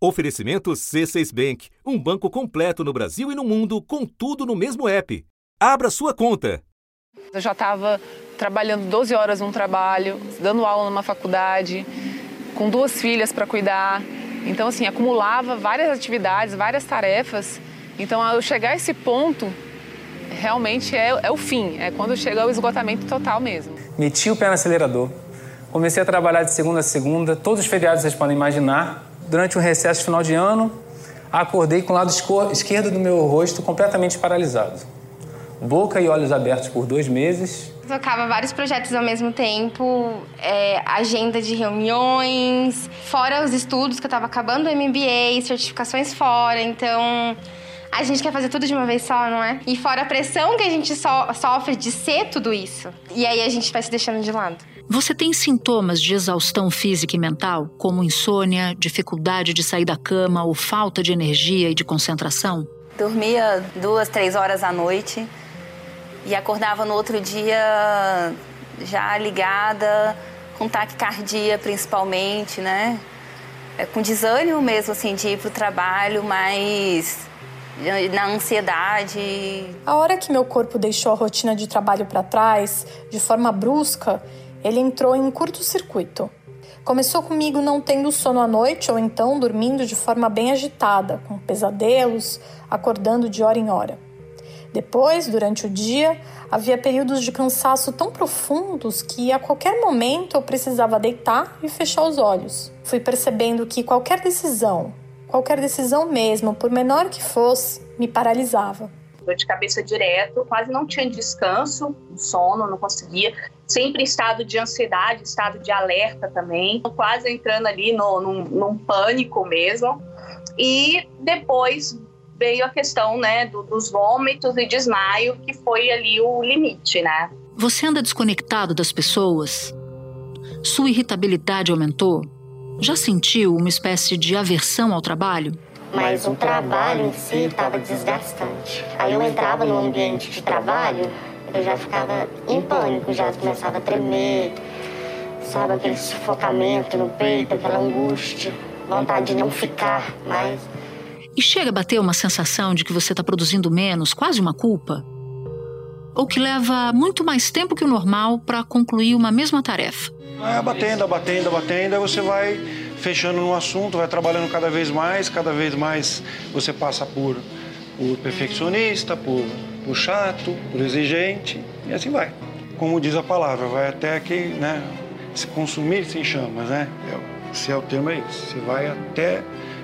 Oferecimento C6 Bank, um banco completo no Brasil e no mundo, com tudo no mesmo app. Abra sua conta. Eu já estava trabalhando 12 horas num trabalho, dando aula numa faculdade, com duas filhas para cuidar. Então, assim, acumulava várias atividades, várias tarefas. Então, ao chegar a esse ponto, realmente é, é o fim, é quando chega o esgotamento total mesmo. Meti o pé no acelerador. Comecei a trabalhar de segunda a segunda, todos os feriados vocês podem imaginar. Durante o recesso final de ano, acordei com o lado esquerdo do meu rosto completamente paralisado. Boca e olhos abertos por dois meses. Tocava vários projetos ao mesmo tempo, é, agenda de reuniões, fora os estudos que eu estava acabando o MBA, certificações fora, então a gente quer fazer tudo de uma vez só, não é? E fora a pressão que a gente so sofre de ser tudo isso. E aí a gente vai se deixando de lado. Você tem sintomas de exaustão física e mental, como insônia, dificuldade de sair da cama ou falta de energia e de concentração? Dormia duas, três horas à noite e acordava no outro dia já ligada, com taquicardia principalmente, né? É, com desânimo mesmo, assim, de ir para o trabalho, mas na ansiedade. A hora que meu corpo deixou a rotina de trabalho para trás, de forma brusca, ele entrou em um curto-circuito. Começou comigo não tendo sono à noite ou então dormindo de forma bem agitada, com pesadelos, acordando de hora em hora. Depois, durante o dia, havia períodos de cansaço tão profundos que a qualquer momento eu precisava deitar e fechar os olhos. Fui percebendo que qualquer decisão, Qualquer decisão mesmo, por menor que fosse, me paralisava. Dor de cabeça direto, quase não tinha descanso, sono, não conseguia. Sempre em estado de ansiedade, estado de alerta também. Quase entrando ali no, num, num pânico mesmo. E depois veio a questão né, do, dos vômitos e desmaio, que foi ali o limite, né? Você anda desconectado das pessoas? Sua irritabilidade aumentou? Já sentiu uma espécie de aversão ao trabalho? Mas o trabalho em si estava desgastante. Aí eu entrava no ambiente de trabalho, eu já ficava em pânico, já começava a tremer, sabe, aquele sufocamento no peito, aquela angústia, vontade de não ficar mais. E chega a bater uma sensação de que você está produzindo menos, quase uma culpa? Ou que leva muito mais tempo que o normal para concluir uma mesma tarefa? É, batendo, batendo, batendo, aí você vai fechando no assunto, vai trabalhando cada vez mais, cada vez mais você passa por, por perfeccionista, por, por chato, por exigente, e assim vai. Como diz a palavra, vai até que né, se consumir sem chamas, né? É, se é o termo é isso, você vai até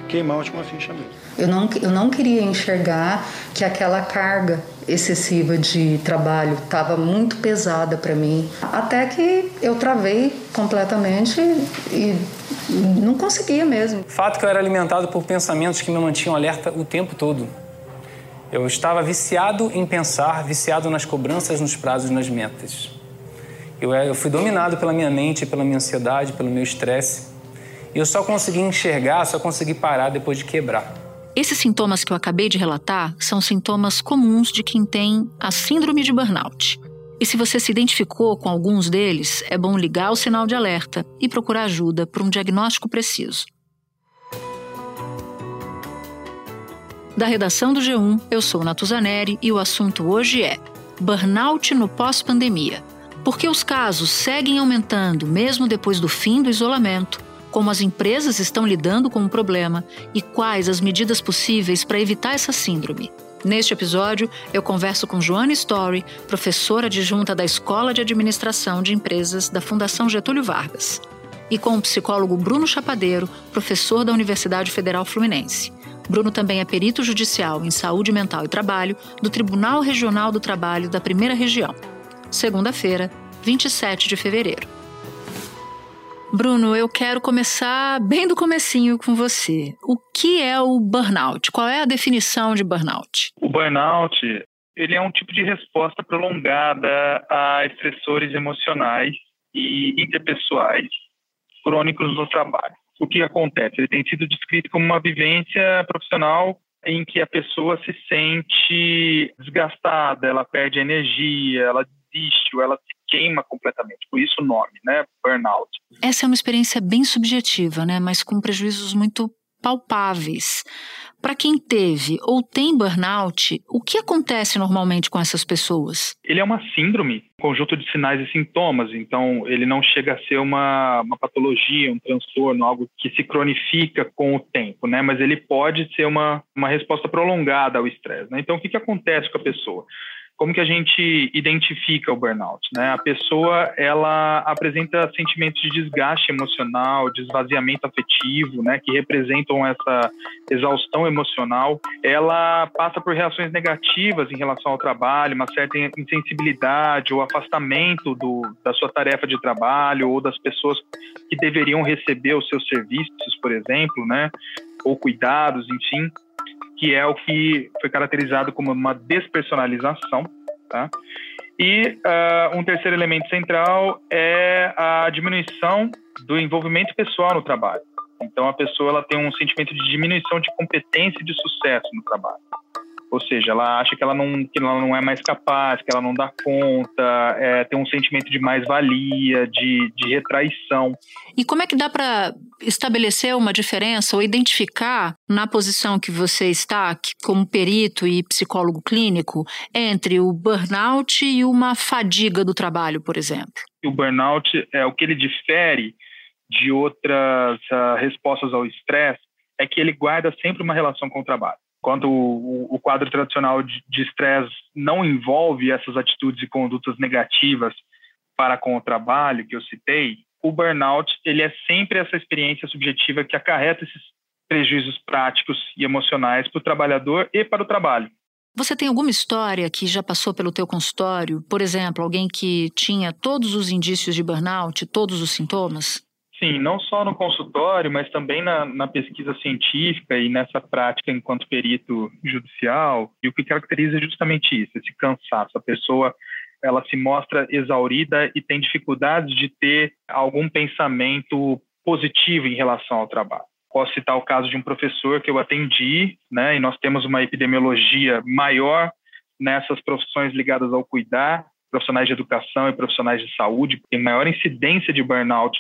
queimar a última ficha mesmo. Eu não, eu não queria enxergar que aquela carga excessiva de trabalho estava muito pesada para mim, até que eu travei completamente e não conseguia mesmo. Fato que eu era alimentado por pensamentos que me mantinham alerta o tempo todo. Eu estava viciado em pensar, viciado nas cobranças, nos prazos, nas metas. Eu, eu fui dominado pela minha mente, pela minha ansiedade, pelo meu estresse. E eu só consegui enxergar, só consegui parar depois de quebrar. Esses sintomas que eu acabei de relatar são sintomas comuns de quem tem a síndrome de burnout. E se você se identificou com alguns deles, é bom ligar o sinal de alerta e procurar ajuda para um diagnóstico preciso. Da redação do G1, eu sou Natuzaneri e o assunto hoje é Burnout no pós-pandemia. Porque os casos seguem aumentando mesmo depois do fim do isolamento como as empresas estão lidando com o problema e quais as medidas possíveis para evitar essa síndrome. Neste episódio, eu converso com Joana Story, professora adjunta da Escola de Administração de Empresas da Fundação Getúlio Vargas, e com o psicólogo Bruno Chapadeiro, professor da Universidade Federal Fluminense. Bruno também é perito judicial em saúde mental e trabalho do Tribunal Regional do Trabalho da Primeira Região. Segunda-feira, 27 de fevereiro. Bruno, eu quero começar bem do comecinho com você. O que é o burnout? Qual é a definição de burnout? O burnout, ele é um tipo de resposta prolongada a estressores emocionais e interpessoais crônicos no trabalho. O que acontece? Ele tem sido descrito como uma vivência profissional em que a pessoa se sente desgastada, ela perde energia, ela desiste ou ela se queima completamente. Por isso o nome, né? Burnout. Essa é uma experiência bem subjetiva, né? Mas com prejuízos muito palpáveis. Para quem teve ou tem burnout, o que acontece normalmente com essas pessoas? Ele é uma síndrome, conjunto de sinais e sintomas, então ele não chega a ser uma, uma patologia, um transtorno, algo que se cronifica com o tempo, né? Mas ele pode ser uma, uma resposta prolongada ao estresse. Né? Então, o que, que acontece com a pessoa? Como que a gente identifica o burnout? Né? A pessoa ela apresenta sentimentos de desgaste emocional, de esvaziamento afetivo, né, que representam essa exaustão emocional. Ela passa por reações negativas em relação ao trabalho, uma certa insensibilidade ou afastamento do, da sua tarefa de trabalho ou das pessoas que deveriam receber os seus serviços, por exemplo, né, ou cuidados, enfim que é o que foi caracterizado como uma despersonalização. Tá? E uh, um terceiro elemento central é a diminuição do envolvimento pessoal no trabalho. Então, a pessoa ela tem um sentimento de diminuição de competência e de sucesso no trabalho. Ou seja, ela acha que ela não, que ela não é mais capaz, que ela não dá conta, é, tem um sentimento de mais-valia, de, de retraição. E como é que dá para estabelecer uma diferença ou identificar na posição que você está, como perito e psicólogo clínico, entre o burnout e uma fadiga do trabalho, por exemplo? O burnout é o que ele difere de outras uh, respostas ao estresse é que ele guarda sempre uma relação com o trabalho quando o, o quadro tradicional de estresse não envolve essas atitudes e condutas negativas para com o trabalho que eu citei, o burnout ele é sempre essa experiência subjetiva que acarreta esses prejuízos práticos e emocionais para o trabalhador e para o trabalho. Você tem alguma história que já passou pelo teu consultório? Por exemplo, alguém que tinha todos os indícios de burnout, todos os sintomas? Sim, não só no consultório, mas também na, na, pesquisa científica e nessa prática enquanto perito judicial. E o que caracteriza justamente isso, esse cansaço. A pessoa ela se mostra exaurida e tem dificuldades de ter algum pensamento positivo em relação ao trabalho. Posso citar o caso de um professor que eu atendi, né, e nós temos uma epidemiologia maior nessas profissões ligadas ao cuidar, profissionais de educação e profissionais de saúde, tem maior incidência de burnout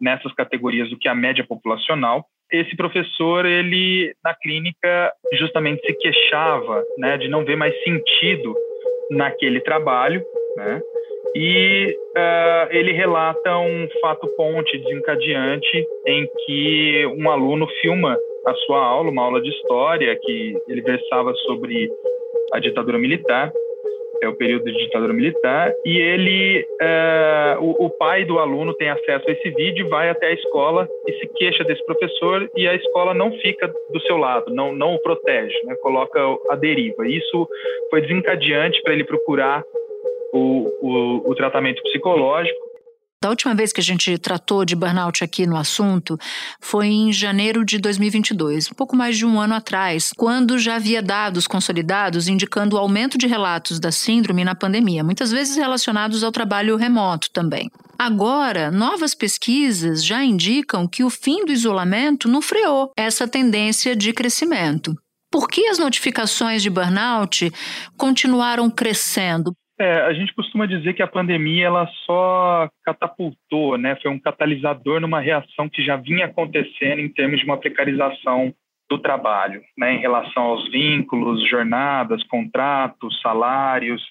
nessas categorias do que a média populacional. Esse professor, ele na clínica justamente se queixava, né, de não ver mais sentido naquele trabalho, né? E uh, ele relata um fato ponte desencadeante em que um aluno filma a sua aula, uma aula de história que ele versava sobre a ditadura militar é o período de ditadura militar, e ele, é, o, o, pai do aluno tem acesso a esse vídeo, vai até a escola e se queixa desse professor, e a escola não fica do seu lado, não, não o protege, né, coloca a deriva. Isso foi desencadeante para ele procurar o, o, o tratamento psicológico, da última vez que a gente tratou de burnout aqui no assunto foi em janeiro de 2022, um pouco mais de um ano atrás, quando já havia dados consolidados indicando o aumento de relatos da síndrome na pandemia, muitas vezes relacionados ao trabalho remoto também. Agora, novas pesquisas já indicam que o fim do isolamento não freou essa tendência de crescimento. Por que as notificações de burnout continuaram crescendo? É, a gente costuma dizer que a pandemia ela só catapultou, né? Foi um catalisador numa reação que já vinha acontecendo em termos de uma precarização do trabalho, né, em relação aos vínculos, jornadas, contratos, salários.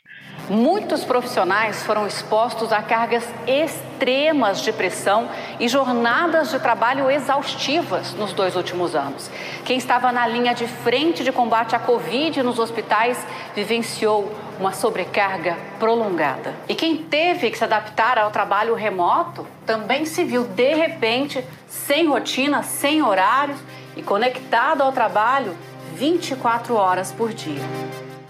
Muitos profissionais foram expostos a cargas extremas de pressão e jornadas de trabalho exaustivas nos dois últimos anos. Quem estava na linha de frente de combate à Covid nos hospitais vivenciou uma sobrecarga prolongada. E quem teve que se adaptar ao trabalho remoto também se viu de repente sem rotina, sem horários e conectado ao trabalho 24 horas por dia.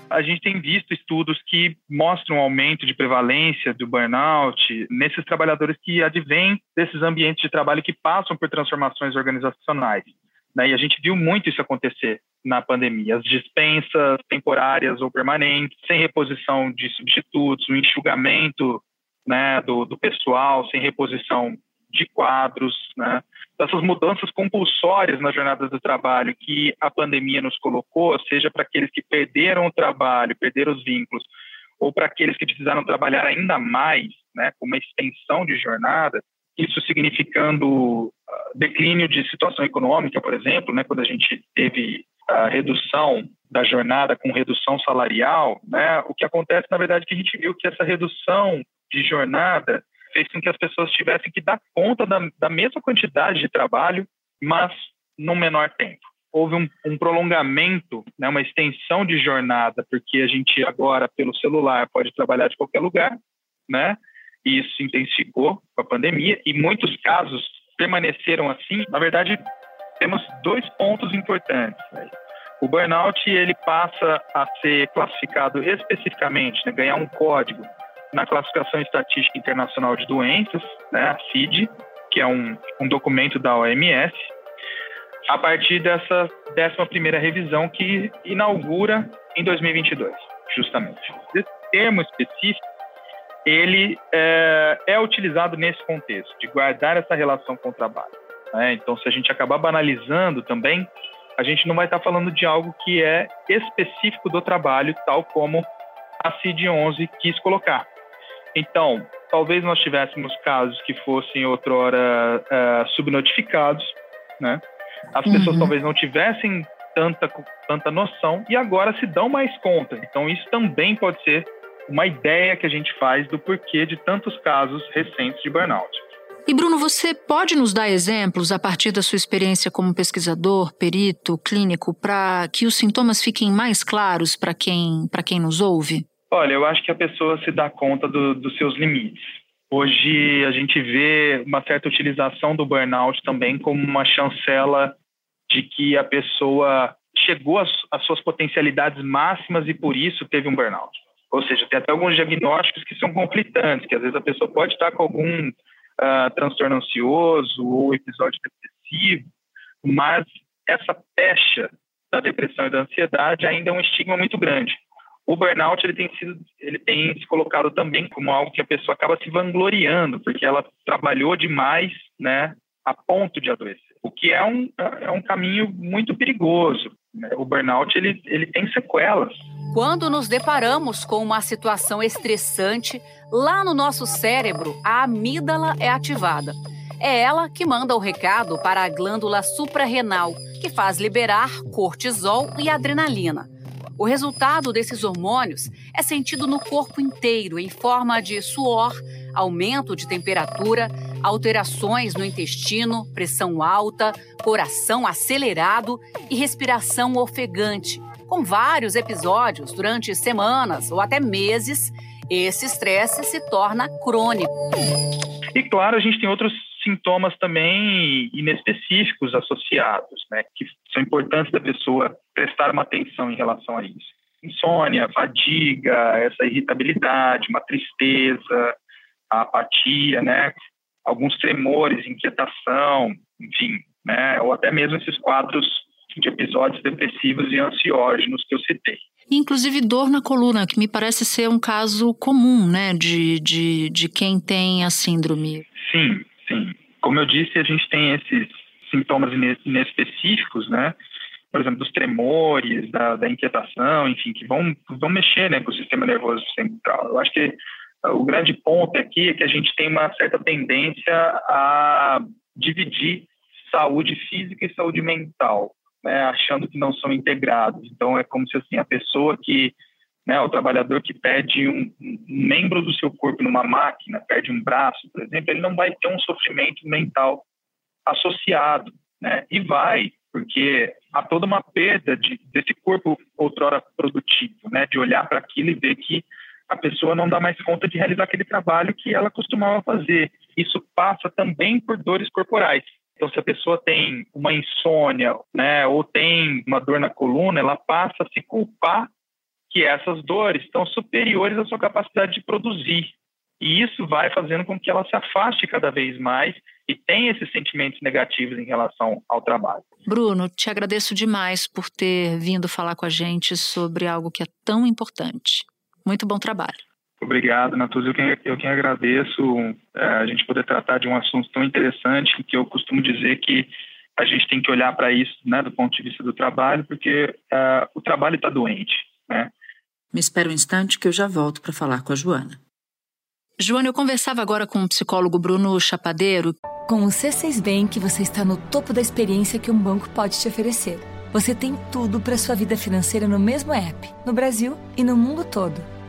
A gente tem visto estudos que mostram um aumento de prevalência do burnout nesses trabalhadores que advêm desses ambientes de trabalho que passam por transformações organizacionais. Né? E a gente viu muito isso acontecer na pandemia. As dispensas temporárias ou permanentes, sem reposição de substitutos, o enxugamento né, do, do pessoal, sem reposição de quadros, né? essas mudanças compulsórias na jornada do trabalho que a pandemia nos colocou, seja para aqueles que perderam o trabalho, perderam os vínculos, ou para aqueles que precisaram trabalhar ainda mais, né, com uma extensão de jornada, isso significando declínio de situação econômica, por exemplo, né, quando a gente teve a redução da jornada com redução salarial, né, o que acontece, na verdade, é que a gente viu que essa redução de jornada fez com que as pessoas tivessem que dar conta da, da mesma quantidade de trabalho, mas num menor tempo. Houve um, um prolongamento, né, uma extensão de jornada, porque a gente agora, pelo celular, pode trabalhar de qualquer lugar, né? E isso se intensificou com a pandemia, e muitos casos permaneceram assim. Na verdade, temos dois pontos importantes. Né? O burnout ele passa a ser classificado especificamente, né, ganhar um código na classificação estatística internacional de doenças, né, a CID, que é um, um documento da OMS, a partir dessa 11ª revisão que inaugura em 2022, justamente. Esse termo específico, ele é, é utilizado nesse contexto, de guardar essa relação com o trabalho. Né? Então, se a gente acabar banalizando também, a gente não vai estar falando de algo que é específico do trabalho, tal como a CID-11 quis colocar. Então, talvez nós tivéssemos casos que fossem outrora uh, subnotificados, né? As uhum. pessoas talvez não tivessem tanta, tanta noção e agora se dão mais conta. Então, isso também pode ser uma ideia que a gente faz do porquê de tantos casos recentes de burnout. E Bruno, você pode nos dar exemplos a partir da sua experiência como pesquisador, perito, clínico, para que os sintomas fiquem mais claros para quem, quem nos ouve? Olha, eu acho que a pessoa se dá conta do, dos seus limites. Hoje a gente vê uma certa utilização do burnout também como uma chancela de que a pessoa chegou às, às suas potencialidades máximas e por isso teve um burnout. Ou seja, tem até alguns diagnósticos que são conflitantes, que às vezes a pessoa pode estar com algum uh, transtorno ansioso ou episódio depressivo, mas essa pecha da depressão e da ansiedade ainda é um estigma muito grande o burnout ele tem sido ele tem se colocado também como algo que a pessoa acaba se vangloriando porque ela trabalhou demais né a ponto de adoecer o que é um é um caminho muito perigoso? O burnout ele ele tem sequelas. Quando nos deparamos com uma situação estressante lá no nosso cérebro a amígdala é ativada. É ela que manda o recado para a glândula suprarrenal que faz liberar cortisol e adrenalina. O resultado desses hormônios é sentido no corpo inteiro em forma de suor, aumento de temperatura, alterações no intestino, pressão alta, coração acelerado e respiração ofegante. Com vários episódios durante semanas ou até meses, esse estresse se torna crônico. E claro, a gente tem outros sintomas também inespecíficos associados, né, que são importantes da pessoa prestar uma atenção em relação a isso. Insônia, fadiga, essa irritabilidade, uma tristeza, a apatia, né, alguns tremores, inquietação, enfim, né, ou até mesmo esses quadros de episódios depressivos e ansiógenos que eu citei. Inclusive dor na coluna, que me parece ser um caso comum, né, de, de, de quem tem a síndrome. Sim, Sim. Como eu disse, a gente tem esses sintomas inespecíficos, né? Por exemplo, dos tremores, da, da inquietação, enfim, que vão, vão mexer né, com o sistema nervoso central. Eu acho que o grande ponto aqui é que a gente tem uma certa tendência a dividir saúde física e saúde mental, né, achando que não são integrados. Então, é como se assim, a pessoa que né, o trabalhador que perde um, membro do seu corpo numa máquina, perde um braço, por exemplo, ele não vai ter um sofrimento mental associado, né? E vai, porque há toda uma perda de, desse corpo outrora produtivo, né? De olhar para aquilo e ver que a pessoa não dá mais conta de realizar aquele trabalho que ela costumava fazer. Isso passa também por dores corporais. Então, se a pessoa tem uma insônia, né, ou tem uma dor na coluna, ela passa a se culpar que essas dores estão superiores à sua capacidade de produzir. E isso vai fazendo com que ela se afaste cada vez mais e tenha esses sentimentos negativos em relação ao trabalho. Bruno, te agradeço demais por ter vindo falar com a gente sobre algo que é tão importante. Muito bom trabalho. Obrigado, Natuzzi. Eu quem, eu quem agradeço é, a gente poder tratar de um assunto tão interessante que eu costumo dizer que a gente tem que olhar para isso né, do ponto de vista do trabalho, porque é, o trabalho está doente. Né? Me espera um instante que eu já volto para falar com a Joana. Joana, eu conversava agora com o psicólogo Bruno Chapadeiro. Com o C6 Bank, você está no topo da experiência que um banco pode te oferecer. Você tem tudo para sua vida financeira no mesmo app, no Brasil e no mundo todo.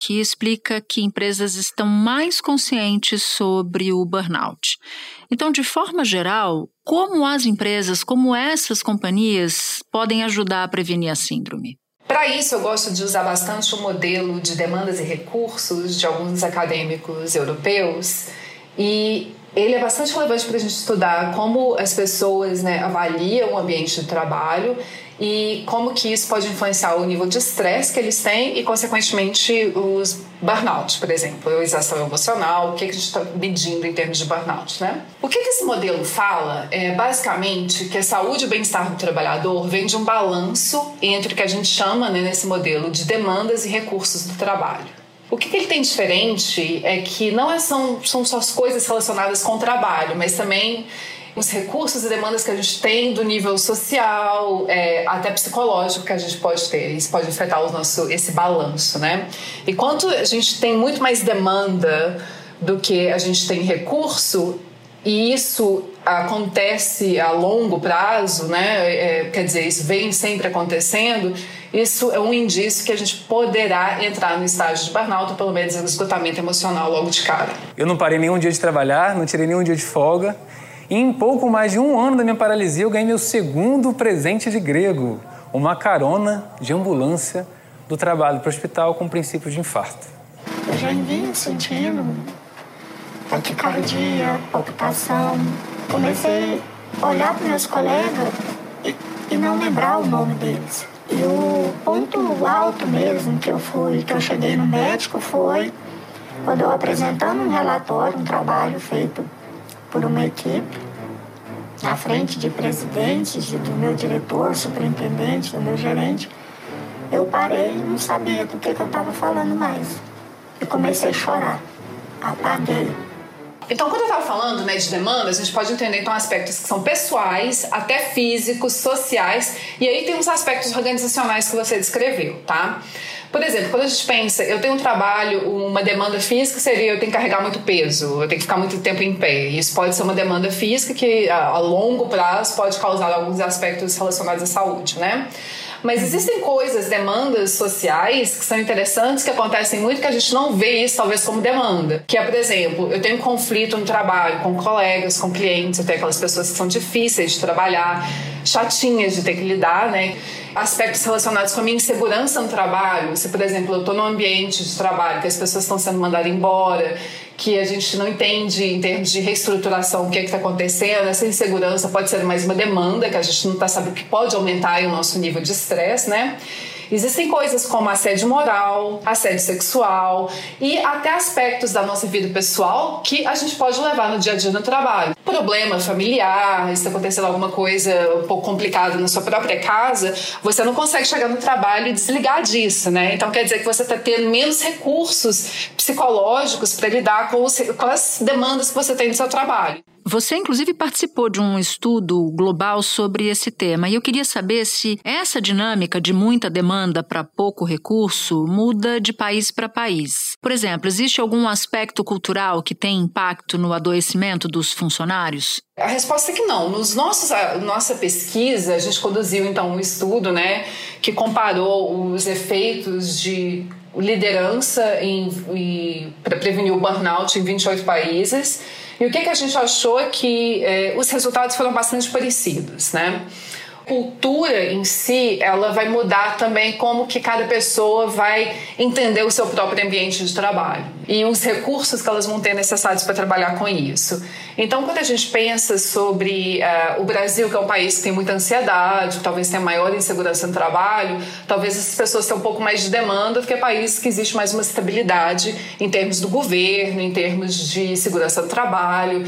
Que explica que empresas estão mais conscientes sobre o burnout. Então, de forma geral, como as empresas, como essas companhias, podem ajudar a prevenir a síndrome? Para isso, eu gosto de usar bastante o modelo de demandas e recursos de alguns acadêmicos europeus. E ele é bastante relevante para a gente estudar como as pessoas né, avaliam o ambiente de trabalho e como que isso pode influenciar o nível de estresse que eles têm e, consequentemente, os burnout, por exemplo, a exaustão emocional, o que, que a gente está medindo em termos de burnout, né? O que, que esse modelo fala é, basicamente, que a saúde e o bem-estar do trabalhador vem de um balanço entre o que a gente chama, né, nesse modelo, de demandas e recursos do trabalho. O que, que, ele tem diferente é que não é, são, são só as coisas relacionadas com o trabalho, mas também os recursos e demandas que a gente tem do nível social, é, até psicológico que a gente pode ter. Isso pode afetar o nosso, esse balanço, né? E quanto a gente tem muito mais demanda do que a gente tem recurso, e isso acontece a longo prazo, né? É, quer dizer, isso vem sempre acontecendo. Isso é um indício que a gente poderá entrar no estágio de burnout, ou pelo menos esgotamento emocional logo de cara. Eu não parei nenhum dia de trabalhar, não tirei nenhum dia de folga. E em pouco mais de um ano da minha paralisia, eu ganhei meu segundo presente de grego, uma carona de ambulância do trabalho para o hospital com princípio de infarto. Eu já vinha sentindo taquicardia, palpitação. Comecei a olhar para meus colegas e, e não lembrar o nome deles. E o ponto alto mesmo que eu fui, que eu cheguei no médico foi quando eu apresentando um relatório, um trabalho feito por uma equipe, na frente de presidentes, do meu diretor, superintendente, do meu gerente, eu parei e não sabia do que, que eu estava falando mais. E comecei a chorar. Apaguei. Então, quando eu estava falando né, de demandas, a gente pode entender então aspectos que são pessoais, até físicos, sociais, e aí tem os aspectos organizacionais que você descreveu, tá? Por exemplo, quando a gente pensa, eu tenho um trabalho, uma demanda física seria eu tenho que carregar muito peso, eu tenho que ficar muito tempo em pé. Isso pode ser uma demanda física que a longo prazo pode causar alguns aspectos relacionados à saúde, né? Mas existem coisas, demandas sociais que são interessantes, que acontecem muito, que a gente não vê isso talvez como demanda. Que é, por exemplo, eu tenho um conflito no trabalho com colegas, com clientes, eu tenho aquelas pessoas que são difíceis de trabalhar, chatinhas de ter que lidar, né? Aspectos relacionados com a minha insegurança no trabalho. Se, por exemplo, eu estou num ambiente de trabalho que as pessoas estão sendo mandadas embora, que a gente não entende em termos de reestruturação o que é está acontecendo. Essa insegurança pode ser mais uma demanda que a gente não está sabendo que pode aumentar o nosso nível de estresse, né? Existem coisas como assédio moral, assédio sexual e até aspectos da nossa vida pessoal que a gente pode levar no dia a dia no trabalho. Problema familiar, se acontecendo alguma coisa um pouco complicada na sua própria casa, você não consegue chegar no trabalho e desligar disso, né? Então quer dizer que você está tendo menos recursos psicológicos para lidar com, os, com as demandas que você tem no seu trabalho. Você, inclusive, participou de um estudo global sobre esse tema e eu queria saber se essa dinâmica de muita demanda para pouco recurso muda de país para país. Por exemplo, existe algum aspecto cultural que tem impacto no adoecimento dos funcionários? A resposta é que não. Nos nossos, nossa pesquisa, a gente conduziu então um estudo né, que comparou os efeitos de liderança para prevenir o burnout em 28 países e o que, que a gente achou é que é, os resultados foram bastante parecidos, né? Cultura em si, ela vai mudar também como que cada pessoa vai entender o seu próprio ambiente de trabalho e os recursos que elas vão ter necessários para trabalhar com isso. Então, quando a gente pensa sobre uh, o Brasil, que é um país que tem muita ansiedade, talvez tenha maior insegurança no trabalho, talvez essas pessoas tenham um pouco mais de demanda do que países que existe mais uma estabilidade em termos do governo, em termos de segurança do trabalho.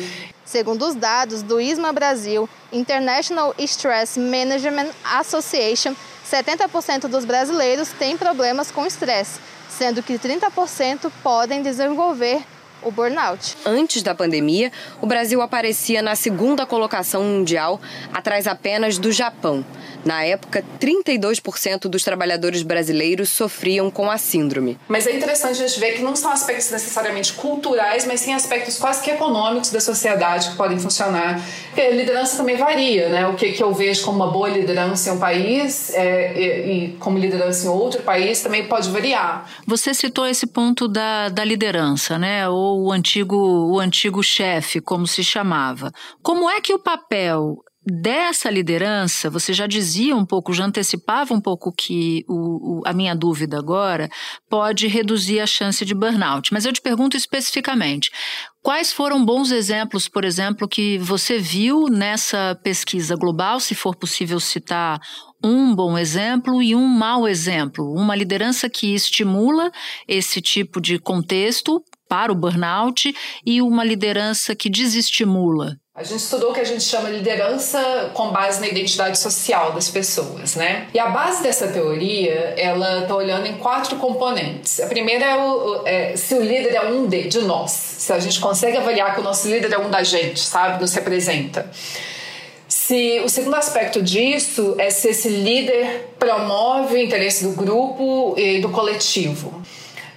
Segundo os dados do ISMA Brasil, International Stress Management Association, 70% dos brasileiros têm problemas com estresse, sendo que 30% podem desenvolver o burnout. Antes da pandemia, o Brasil aparecia na segunda colocação mundial, atrás apenas do Japão. Na época, 32% dos trabalhadores brasileiros sofriam com a síndrome. Mas é interessante a gente ver que não são aspectos necessariamente culturais, mas sim aspectos quase que econômicos da sociedade que podem funcionar. Porque a liderança também varia, né? O que, que eu vejo como uma boa liderança em um país é, e, e, como liderança em outro país também pode variar. Você citou esse ponto da, da liderança, né? Ou o antigo, o antigo chefe, como se chamava. Como é que o papel dessa liderança, você já dizia um pouco, já antecipava um pouco que o, o, a minha dúvida agora pode reduzir a chance de burnout. Mas eu te pergunto especificamente: quais foram bons exemplos, por exemplo, que você viu nessa pesquisa global, se for possível citar um bom exemplo e um mau exemplo? Uma liderança que estimula esse tipo de contexto para o burnout e uma liderança que desestimula? A gente estudou o que a gente chama de liderança com base na identidade social das pessoas, né? E a base dessa teoria, ela está olhando em quatro componentes. A primeira é, o, é, se o líder é um de, de nós, se a gente consegue avaliar que o nosso líder é um da gente, sabe? Nos representa. Se o segundo aspecto disso é se esse líder promove o interesse do grupo e do coletivo.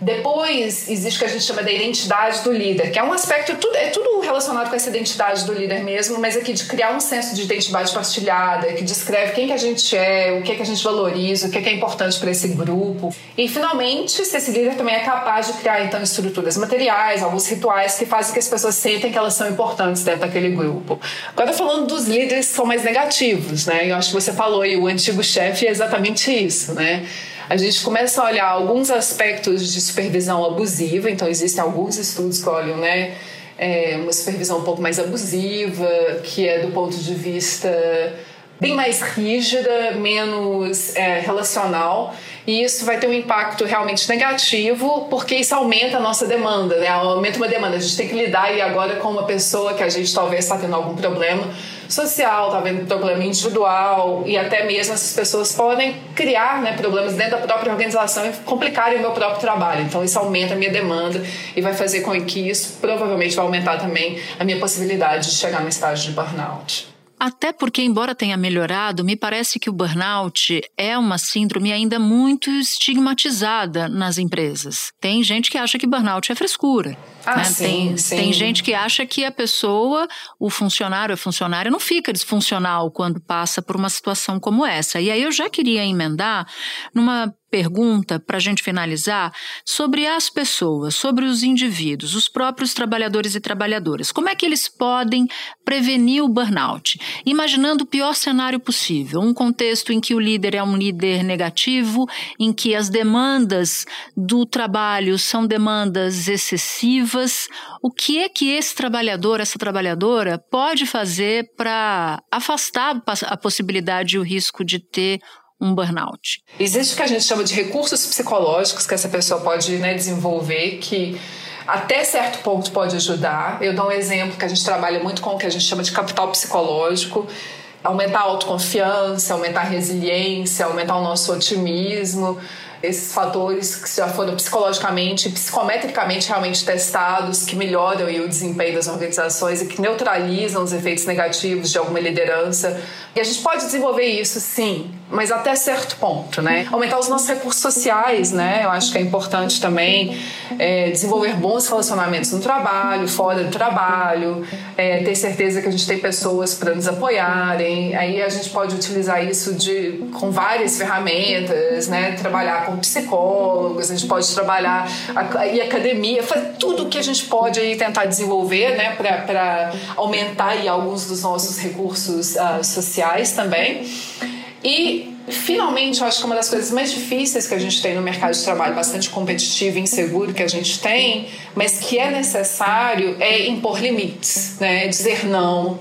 Depois existe o que a gente chama da identidade do líder, que é um aspecto, tudo, é tudo relacionado com essa identidade do líder mesmo, mas aqui de criar um senso de identidade partilhada, que descreve quem que a gente é, o que, é que a gente valoriza, o que, é que é importante para esse grupo. E finalmente, se esse líder também é capaz de criar então estruturas materiais, alguns rituais que fazem que as pessoas sentem que elas são importantes dentro daquele grupo. Agora falando dos líderes que são mais negativos, né? Eu acho que você falou e o antigo chefe é exatamente isso, né? A gente começa a olhar alguns aspectos de supervisão abusiva, então existem alguns estudos que olham, né, é, uma supervisão um pouco mais abusiva, que é do ponto de vista bem mais rígida, menos é, relacional, e isso vai ter um impacto realmente negativo, porque isso aumenta a nossa demanda, né? Aumenta uma demanda. A gente tem que lidar e agora com uma pessoa que a gente talvez está tendo algum problema social, está vendo problema individual e até mesmo essas pessoas podem criar né, problemas dentro da própria organização e complicarem o meu próprio trabalho. Então isso aumenta a minha demanda e vai fazer com que isso provavelmente vai aumentar também a minha possibilidade de chegar no estágio de burnout. Até porque, embora tenha melhorado, me parece que o burnout é uma síndrome ainda muito estigmatizada nas empresas. Tem gente que acha que burnout é frescura. Ah, né? sim, tem, sim. tem gente que acha que a pessoa, o funcionário, a funcionária, não fica disfuncional quando passa por uma situação como essa. E aí eu já queria emendar numa pergunta para a gente finalizar sobre as pessoas, sobre os indivíduos, os próprios trabalhadores e trabalhadoras. Como é que eles podem prevenir o burnout? Imaginando o pior cenário possível, um contexto em que o líder é um líder negativo, em que as demandas do trabalho são demandas excessivas. O que é que esse trabalhador, essa trabalhadora pode fazer para afastar a possibilidade e o risco de ter um burnout? Existe o que a gente chama de recursos psicológicos que essa pessoa pode né, desenvolver, que até certo ponto pode ajudar. Eu dou um exemplo que a gente trabalha muito com o que a gente chama de capital psicológico. Aumentar a autoconfiança, aumentar a resiliência, aumentar o nosso otimismo esses fatores que já foram psicologicamente, psicometricamente realmente testados, que melhoram o desempenho das organizações e que neutralizam os efeitos negativos de alguma liderança. E a gente pode desenvolver isso, sim, mas até certo ponto, né? Aumentar os nossos recursos sociais, né? Eu acho que é importante também é, desenvolver bons relacionamentos no trabalho, fora do trabalho, é, ter certeza que a gente tem pessoas para nos apoiarem. Aí a gente pode utilizar isso de, com várias ferramentas, né? Trabalhar com psicólogos, a gente pode trabalhar e academia, fazer tudo o que a gente pode aí tentar desenvolver, né? Para aumentar aí alguns dos nossos recursos uh, sociais também. E finalmente, eu acho que uma das coisas mais difíceis que a gente tem no mercado de trabalho, bastante competitivo e inseguro que a gente tem, mas que é necessário, é impor limites, né? dizer não,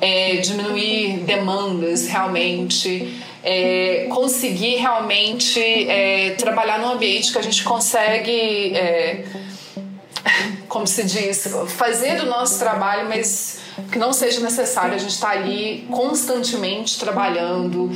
é diminuir demandas realmente. É, conseguir realmente é, trabalhar num ambiente que a gente consegue, é, como se diz, fazer o nosso trabalho, mas que não seja necessário a gente estar ali constantemente trabalhando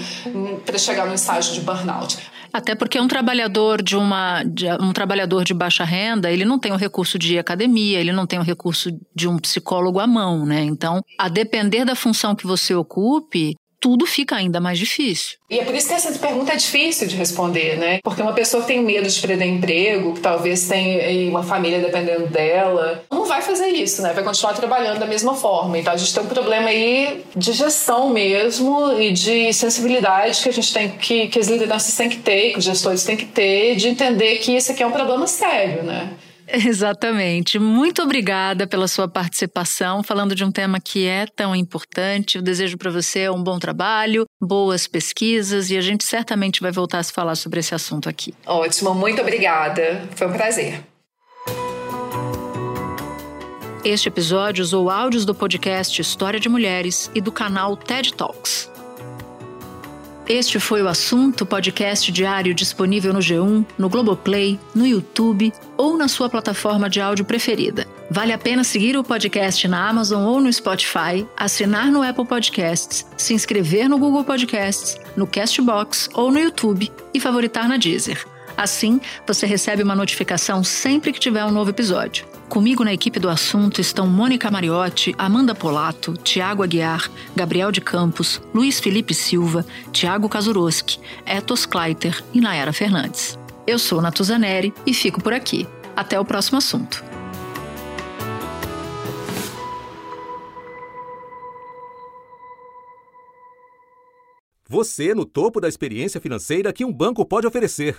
para chegar no estágio de burnout. Até porque um trabalhador de uma de, um trabalhador de baixa renda, ele não tem o recurso de academia, ele não tem o recurso de um psicólogo à mão, né? Então, a depender da função que você ocupe, tudo fica ainda mais difícil. E é por isso que essa pergunta é difícil de responder, né? Porque uma pessoa que tem medo de perder emprego, que talvez tenha uma família dependendo dela, não vai fazer isso, né? Vai continuar trabalhando da mesma forma. Então a gente tem um problema aí de gestão mesmo e de sensibilidade que a gente tem que, que as lideranças têm que ter, que os gestores têm que ter, de entender que isso aqui é um problema sério, né? Exatamente. Muito obrigada pela sua participação, falando de um tema que é tão importante. Eu desejo para você um bom trabalho, boas pesquisas e a gente certamente vai voltar a se falar sobre esse assunto aqui. Ótimo, muito obrigada. Foi um prazer. Este episódio usou áudios do podcast História de Mulheres e do canal TED Talks. Este foi o assunto podcast diário disponível no G1, no Globoplay, no YouTube ou na sua plataforma de áudio preferida. Vale a pena seguir o podcast na Amazon ou no Spotify, assinar no Apple Podcasts, se inscrever no Google Podcasts, no Castbox ou no YouTube e favoritar na Deezer. Assim, você recebe uma notificação sempre que tiver um novo episódio. Comigo na equipe do assunto estão Mônica Mariotti, Amanda Polato, Tiago Aguiar, Gabriel de Campos, Luiz Felipe Silva, Tiago Kazuroski, Etos Kleiter e Nayara Fernandes. Eu sou Natuzaneri e fico por aqui. Até o próximo assunto. Você no topo da experiência financeira que um banco pode oferecer.